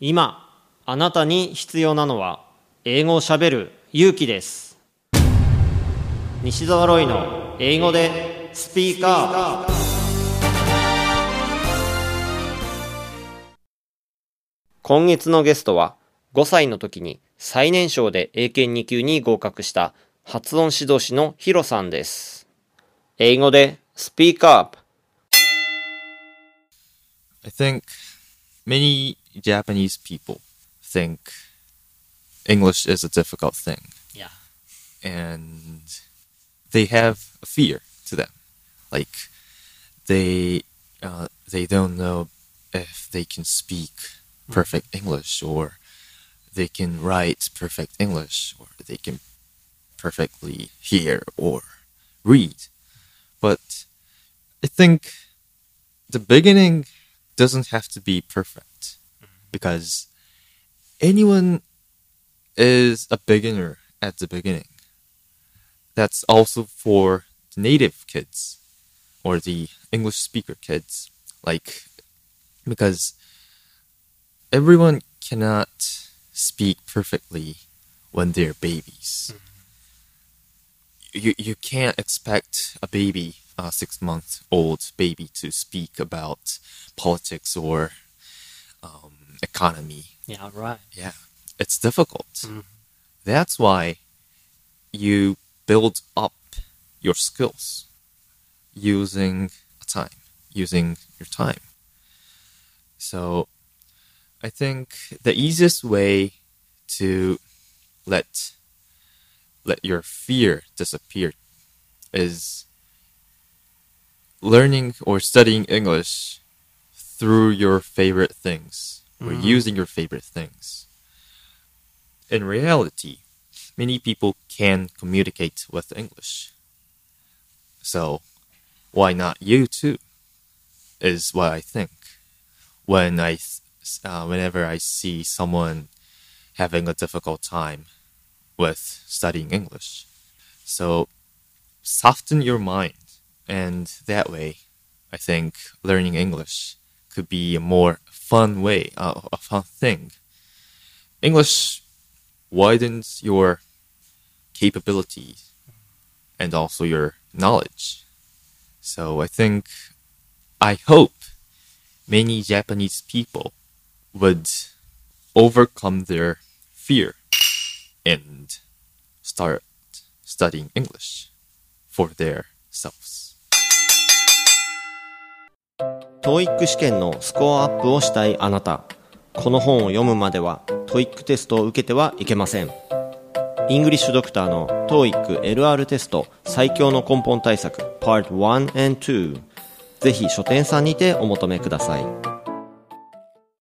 今あなたに必要なのは英語をしゃべる勇気です。西澤ロイの英語でスピーカー。今月のゲストは5歳の時に最年少で英検2級に合格した発音指導士のヒロさんです。英語でスピーカー I think many Japanese people think English is a difficult thing Yeah and they have a fear to them. Like they uh, they don't know if they can speak perfect English or they can write perfect English or they can perfectly hear or read. But I think the beginning doesn't have to be perfect because anyone is a beginner at the beginning. That's also for the native kids or the English speaker kids. Like, because everyone cannot speak perfectly when they're babies. You, you can't expect a baby, a six month old baby, to speak about politics or um, economy Yeah right yeah, it's difficult. Mhm. That's why you build up your skills using time, using your time. So I think the easiest way to let let your fear disappear is learning or studying English through your favorite things or Mhm. using your favorite things. In reality, many people can communicate with English. So, why not you too? Is what I think. When I, uh, whenever I see someone having a difficult time with studying English, so soften your mind, and that way, I think learning English could be a more fun way, uh, a fun thing. English widens your capabilities and also your knowledge. So I think, I hope many Japanese people would overcome their fear and start studying English for their selves. TOEIC 試験のスコアアップをしたいあなた。この本を読むまでは TOEIC テストを受けてはいけません。イングリッシュドクターの TOEIC LR テスト最強の根本対策 Part 1 and 2ぜひ書店さんにてお求めください。